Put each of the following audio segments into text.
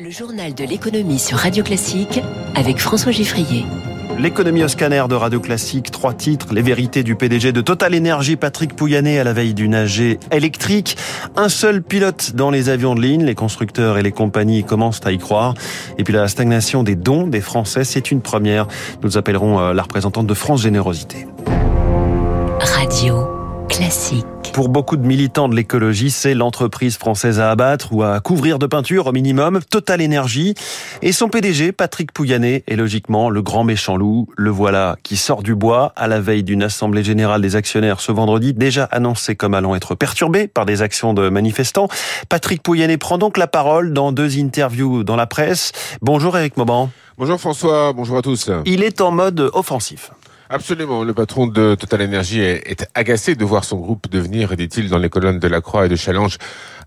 Le journal de l'économie sur Radio Classique avec François Giffrier. L'économie au scanner de Radio Classique, trois titres, les vérités du PDG de Total Energy, Patrick Pouyanné à la veille d'une AG électrique, un seul pilote dans les avions de ligne, les constructeurs et les compagnies commencent à y croire, et puis la stagnation des dons des Français, c'est une première. Nous appellerons euh, la représentante de France Générosité. Radio Classique. Pour beaucoup de militants de l'écologie, c'est l'entreprise française à abattre ou à couvrir de peinture au minimum, Total Énergie. Et son PDG, Patrick Pouyanné, est logiquement le grand méchant loup. Le voilà qui sort du bois à la veille d'une assemblée générale des actionnaires ce vendredi, déjà annoncé comme allant être perturbé par des actions de manifestants. Patrick Pouyanné prend donc la parole dans deux interviews dans la presse. Bonjour Eric Mauban. Bonjour François, bonjour à tous. Il est en mode offensif. Absolument. Le patron de Total Energy est, agacé de voir son groupe devenir, dit-il dans les colonnes de la Croix et de Challenge,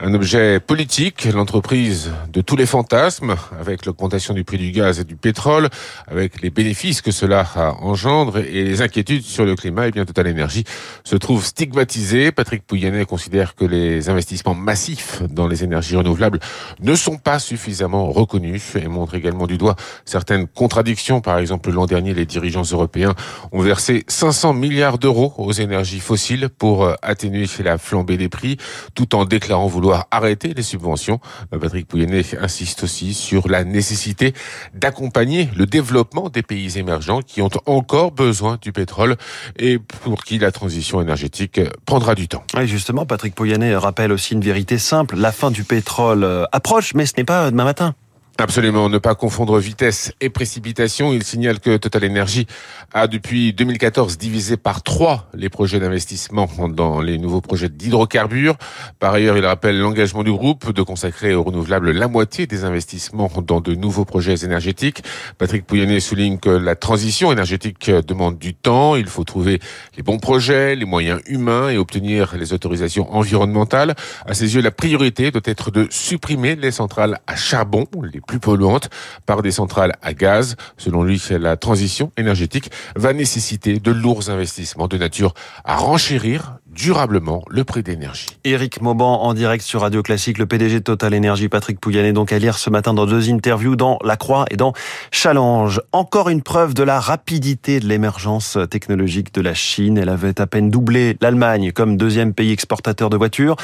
un objet politique, l'entreprise de tous les fantasmes, avec l'augmentation du prix du gaz et du pétrole, avec les bénéfices que cela engendre et les inquiétudes sur le climat, et eh bien Total Energy se trouve stigmatisé. Patrick Pouyanné considère que les investissements massifs dans les énergies renouvelables ne sont pas suffisamment reconnus et montre également du doigt certaines contradictions. Par exemple, l'an dernier, les dirigeants européens ont versé 500 milliards d'euros aux énergies fossiles pour euh, atténuer la flambée des prix, tout en déclarant vouloir arrêter les subventions. Euh, Patrick Pouyanné insiste aussi sur la nécessité d'accompagner le développement des pays émergents qui ont encore besoin du pétrole et pour qui la transition énergétique prendra du temps. Et justement, Patrick Pouyanné rappelle aussi une vérité simple. La fin du pétrole euh, approche, mais ce n'est pas demain matin. Absolument, ne pas confondre vitesse et précipitation. Il signale que Total Energy a depuis 2014 divisé par trois les projets d'investissement dans les nouveaux projets d'hydrocarbures. Par ailleurs, il rappelle l'engagement du groupe de consacrer aux renouvelables la moitié des investissements dans de nouveaux projets énergétiques. Patrick Pouyanné souligne que la transition énergétique demande du temps. Il faut trouver les bons projets, les moyens humains et obtenir les autorisations environnementales. À ses yeux, la priorité doit être de supprimer les centrales à charbon, plus polluantes par des centrales à gaz. Selon lui, la transition énergétique va nécessiter de lourds investissements de nature à renchérir durablement le prix d'énergie. Éric Mauban en direct sur Radio Classique, le PDG de Total Energy, Patrick Pouyanné, donc à lire ce matin dans deux interviews dans La Croix et dans Challenge. Encore une preuve de la rapidité de l'émergence technologique de la Chine. Elle avait à peine doublé l'Allemagne comme deuxième pays exportateur de voitures.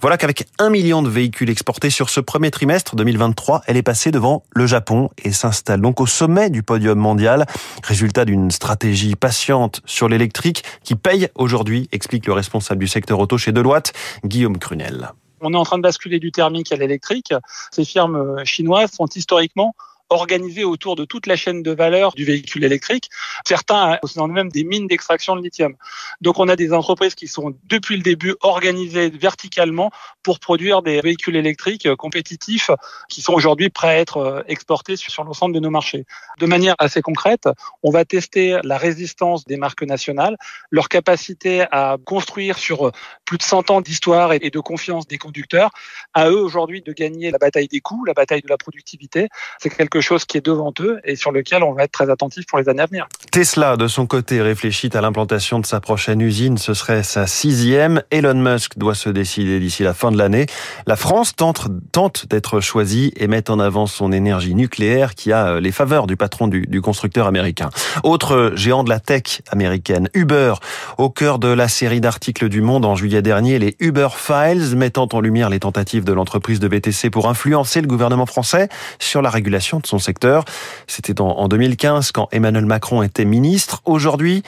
Voilà qu'avec un million de véhicules exportés sur ce premier trimestre 2023, elle est passée devant le Japon et s'installe donc au sommet du podium mondial. Résultat d'une stratégie patiente sur l'électrique qui paye aujourd'hui, explique le responsable du secteur auto chez Deloitte, Guillaume Crunel. On est en train de basculer du thermique à l'électrique. Ces firmes chinoises sont historiquement organisés autour de toute la chaîne de valeur du véhicule électrique. Certains possédant même des mines d'extraction de lithium. Donc on a des entreprises qui sont depuis le début organisées verticalement pour produire des véhicules électriques compétitifs qui sont aujourd'hui prêts à être euh, exportés sur l'ensemble de nos marchés. De manière assez concrète, on va tester la résistance des marques nationales, leur capacité à construire sur euh, plus de 100 ans d'histoire et de confiance des conducteurs, à eux aujourd'hui de gagner la bataille des coûts, la bataille de la productivité. C'est quelque chose qui est devant eux et sur lequel on va être très attentif pour les années à venir. Tesla, de son côté, réfléchit à l'implantation de sa prochaine usine. Ce serait sa sixième. Elon Musk doit se décider d'ici la fin de l'année. La France tente, tente d'être choisie et met en avant son énergie nucléaire qui a euh, les faveurs du patron du, du constructeur américain. Autre géant de la tech américaine, Uber, au cœur de la série d'articles du Monde en juillet dernier, les Uber Files, mettant en lumière les tentatives de l'entreprise de VTC pour influencer le gouvernement français sur la régulation de son secteur. C'était en 2015 quand Emmanuel Macron était ministre. Aujourd'hui,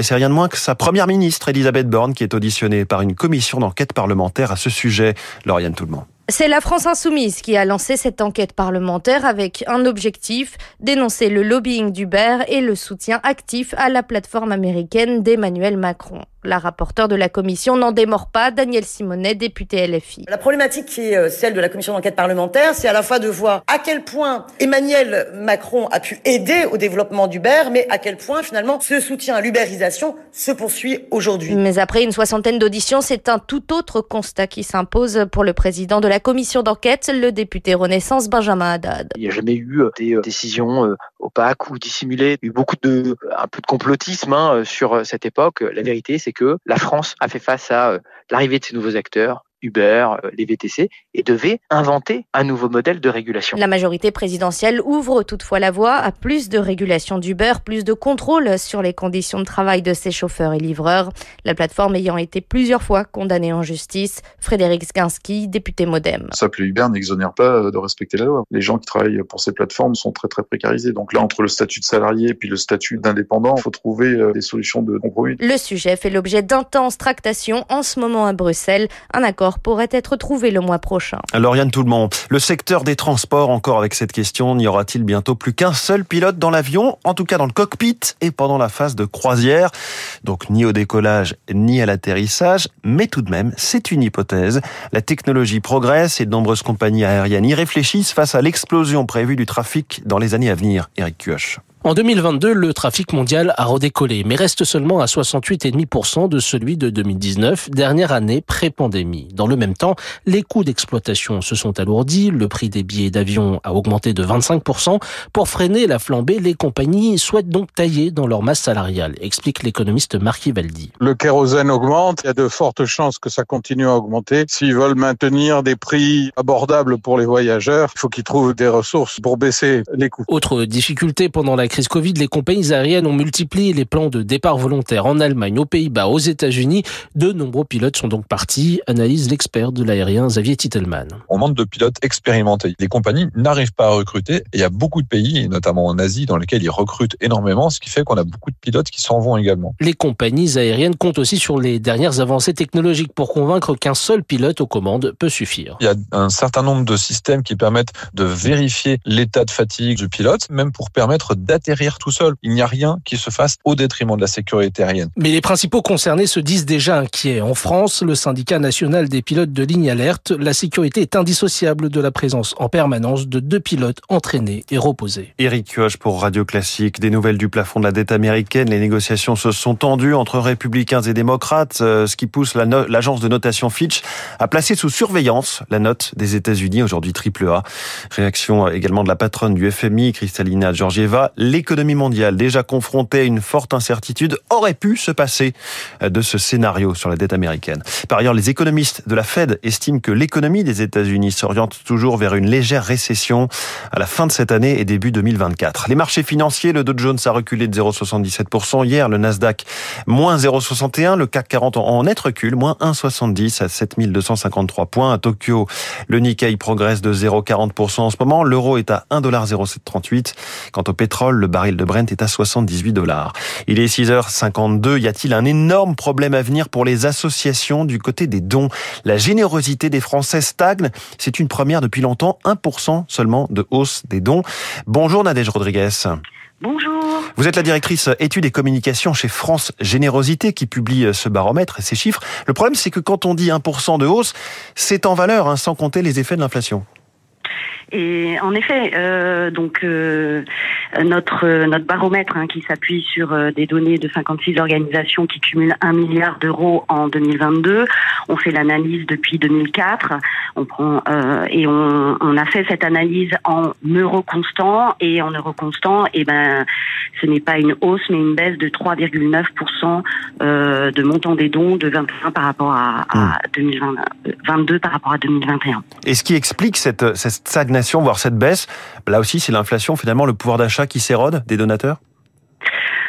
c'est rien de moins que sa première ministre, Elisabeth Borne, qui est auditionnée par une commission d'enquête parlementaire à ce sujet. Lauriane Tout-le-Monde. C'est la France insoumise qui a lancé cette enquête parlementaire avec un objectif, dénoncer le lobbying d'Uber et le soutien actif à la plateforme américaine d'Emmanuel Macron. La rapporteure de la commission n'en démord pas, Daniel Simonet, député LFI. La problématique qui est euh, celle de la commission d'enquête parlementaire, c'est à la fois de voir à quel point Emmanuel Macron a pu aider au développement d'Uber, mais à quel point finalement ce soutien à l'ubérisation se poursuit aujourd'hui. Mais après une soixantaine d'auditions, c'est un tout autre constat qui s'impose pour le président de la commission d'enquête, le député Renaissance Benjamin Haddad. Il n'y a jamais eu euh, des euh, décisions opaques ou dissimulées. Il y a eu beaucoup de, un peu de complotisme hein, sur cette époque. La vérité, c'est que la France a fait face à euh, l'arrivée de ces nouveaux acteurs, Uber, les VTC, et devait inventer un nouveau modèle de régulation. La majorité présidentielle ouvre toutefois la voie à plus de régulation d'Uber, plus de contrôle sur les conditions de travail de ses chauffeurs et livreurs. La plateforme ayant été plusieurs fois condamnée en justice. Frédéric Skinski, député Modem. S'appeler Uber n'exonère pas de respecter la loi. Les gens qui travaillent pour ces plateformes sont très très précarisés. Donc là, entre le statut de salarié et puis le statut d'indépendant, il faut trouver euh, des solutions de compromis. Le sujet fait l'objet d'intenses tractations en ce moment à Bruxelles. Un accord pourrait être trouvé le mois prochain. Alors Yann monde, le secteur des transports, encore avec cette question, n'y aura-t-il bientôt plus qu'un seul pilote dans l'avion, en tout cas dans le cockpit et pendant la phase de croisière? Donc ni au décollage ni à l'atterrissage, mais tout de même, c'est une hypothèse. La technologie progresse et de nombreuses compagnies aériennes y réfléchissent face à l'explosion prévue du trafic dans les années à venir. Eric Kioch. En 2022, le trafic mondial a redécollé, mais reste seulement à 68,5% de celui de 2019, dernière année pré-pandémie. Dans le même temps, les coûts d'exploitation se sont alourdis, le prix des billets d'avion a augmenté de 25%. Pour freiner la flambée, les compagnies souhaitent donc tailler dans leur masse salariale, explique l'économiste Marc Valdi. Le kérosène augmente, il y a de fortes chances que ça continue à augmenter. S'ils veulent maintenir des prix abordables pour les voyageurs, il faut qu'ils trouvent des ressources pour baisser les coûts. Autre difficulté pendant la crise Covid, les compagnies aériennes ont multiplié les plans de départ volontaire en Allemagne, aux Pays-Bas, aux États-Unis. De nombreux pilotes sont donc partis, analyse l'expert de l'aérien Xavier Titelman. On manque de pilotes expérimentés. Les compagnies n'arrivent pas à recruter et il y a beaucoup de pays, notamment en Asie, dans lesquels ils recrutent énormément, ce qui fait qu'on a beaucoup de pilotes qui s'en vont également. Les compagnies aériennes comptent aussi sur les dernières avancées technologiques pour convaincre qu'un seul pilote aux commandes peut suffire. Il y a un certain nombre de systèmes qui permettent de vérifier l'état de fatigue du pilote, même pour permettre d atterrir tout seul. Il n'y a rien qui se fasse au détriment de la sécurité aérienne. Mais les principaux concernés se disent déjà inquiets. En France, le syndicat national des pilotes de ligne alerte, la sécurité est indissociable de la présence en permanence de deux pilotes entraînés et reposés. Eric Kioch pour Radio Classique. Des nouvelles du plafond de la dette américaine. Les négociations se sont tendues entre républicains et démocrates, euh, ce qui pousse l'agence de notation Fitch à placer sous surveillance la note des États-Unis, aujourd'hui triple A. Réaction également de la patronne du FMI, Kristalina Georgieva l'économie mondiale, déjà confrontée à une forte incertitude, aurait pu se passer de ce scénario sur la dette américaine. Par ailleurs, les économistes de la Fed estiment que l'économie des États-Unis s'oriente toujours vers une légère récession à la fin de cette année et début 2024. Les marchés financiers, le Dow Jones a reculé de 0,77%. Hier, le Nasdaq, moins 0,61. Le CAC 40 en net recul, moins 1,70 à 7253 points. À Tokyo, le Nikkei progresse de 0,40% en ce moment. L'euro est à 1,0738. Quant au pétrole, le baril de Brent est à 78 dollars. Il est 6h52. Y a-t-il un énorme problème à venir pour les associations du côté des dons? La générosité des Français stagne. C'est une première depuis longtemps. 1% seulement de hausse des dons. Bonjour Nadège Rodriguez. Bonjour. Vous êtes la directrice études et communication chez France Générosité qui publie ce baromètre et ces chiffres. Le problème, c'est que quand on dit 1% de hausse, c'est en valeur, hein, sans compter les effets de l'inflation. Et en effet, euh, donc euh, notre notre baromètre hein, qui s'appuie sur euh, des données de 56 organisations qui cumulent un milliard d'euros en 2022. On fait l'analyse depuis 2004. On prend euh, et on, on, a fait cette analyse en euro constant et en euro constant, et eh ben ce n'est pas une hausse mais une baisse de 3,9% euh, de montant des dons de 21 par rapport à, à 2022 hmm. par rapport à 2021. Et ce qui explique cette cette stagnation voire cette baisse, là aussi c'est l'inflation, finalement le pouvoir d'achat qui s'érode des donateurs?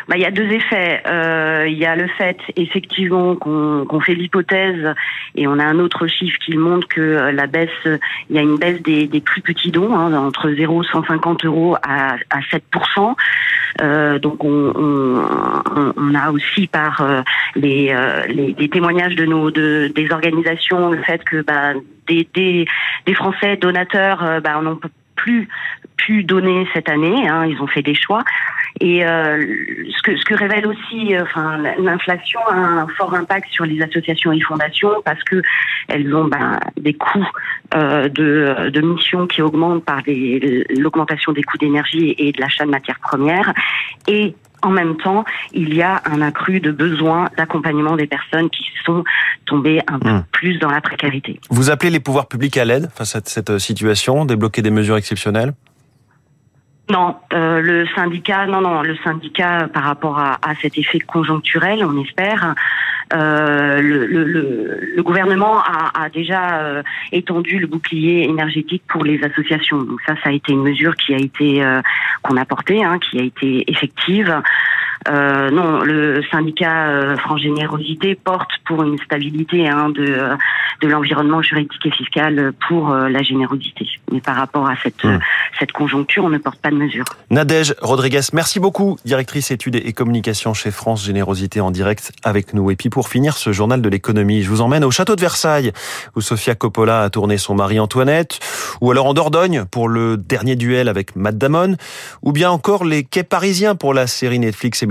Bah, il y a deux effets. Euh, il y a le fait, effectivement, qu'on fait l'hypothèse, et on a un autre chiffre qui montre que euh, la baisse, il y a une baisse des, des plus petits dons, hein, entre 0 150 euros à, à 7% euh, donc on, on, on, a aussi par euh, les, euh, les, témoignages de nos de, des organisations le fait que bah, des, des, des Français donateurs bah, on peut plus pu donner cette année. Hein, ils ont fait des choix. Et euh, ce, que, ce que révèle aussi, euh, enfin, l'inflation a un fort impact sur les associations et fondations parce que elles ont ben, des coûts euh, de, de missions qui augmentent par l'augmentation des coûts d'énergie et de l'achat de matières premières. Et en même temps, il y a un accru de besoins d'accompagnement des personnes qui sont tombées un peu hmm. plus dans la précarité. Vous appelez les pouvoirs publics à l'aide face à cette situation, débloquer des mesures exceptionnelles? Non, euh, le syndicat, non, non, le syndicat par rapport à, à cet effet conjoncturel, on espère, euh, le, le, le, gouvernement a, a déjà euh, étendu le bouclier énergétique pour les associations. Donc ça, ça a été une mesure qui a été euh, qu'on a portée, hein, qui a été effective. Euh, non, le syndicat euh, France Générosité porte pour une stabilité hein, de, de l'environnement juridique et fiscal pour euh, la générosité. Mais par rapport à cette, mmh. cette conjoncture, on ne porte pas de mesure. Nadège Rodriguez, merci beaucoup, directrice études et communication chez France Générosité en direct avec nous. Et puis pour finir ce journal de l'économie, je vous emmène au château de Versailles, où Sofia Coppola a tourné son mari Antoinette, ou alors en Dordogne pour le dernier duel avec Matt Damon, ou bien encore les quais parisiens pour la série Netflix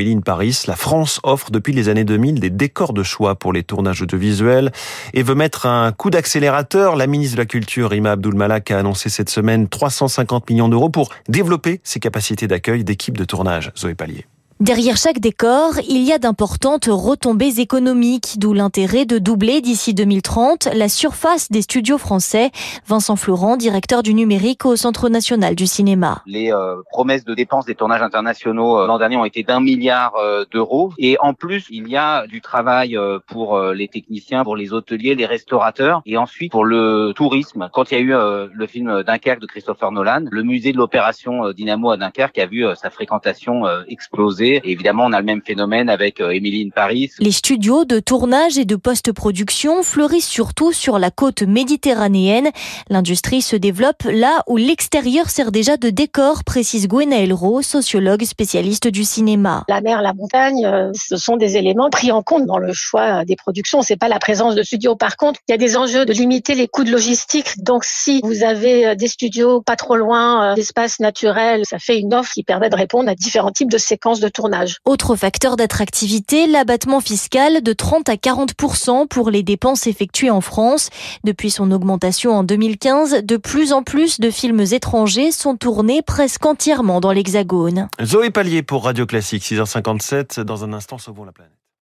La France offre depuis les années 2000 des décors de choix pour les tournages audiovisuels et veut mettre un coup d'accélérateur. La ministre de la Culture, Rima Abdul Malak, a annoncé cette semaine 350 millions d'euros pour développer ses capacités d'accueil d'équipes de tournage. Zoé Pallier. Derrière chaque décor, il y a d'importantes retombées économiques, d'où l'intérêt de doubler d'ici 2030 la surface des studios français. Vincent Florent, directeur du numérique au Centre national du cinéma. Les euh, promesses de dépenses des tournages internationaux euh, l'an dernier ont été d'un milliard euh, d'euros. Et en plus, il y a du travail pour les techniciens, pour les hôteliers, les restaurateurs et ensuite pour le tourisme. Quand il y a eu le film Dunkerque de Christopher Nolan, le musée de l'opération Dynamo à Dunkerque a vu sa fréquentation exploser et évidemment, on a le même phénomène avec euh, Emily in Paris. Les studios de tournage et de post-production fleurissent surtout sur la côte méditerranéenne. L'industrie se développe là où l'extérieur sert déjà de décor, précise Gwenaël Rowe, sociologue spécialiste du cinéma. La mer, la montagne, euh, ce sont des éléments pris en compte dans le choix des productions. C'est pas la présence de studios. Par contre, il y a des enjeux de limiter les coûts de logistique. Donc, si vous avez euh, des studios pas trop loin d'espaces naturels, ça fait une offre qui permet de répondre à différents types de séquences de tournage. Autre facteur d'attractivité, l'abattement fiscal de 30 à 40% pour les dépenses effectuées en France. Depuis son augmentation en 2015, de plus en plus de films étrangers sont tournés presque entièrement dans l'Hexagone. Zoé Pallier pour Radio Classique, 6h57. Dans un instant, sauvons la planète.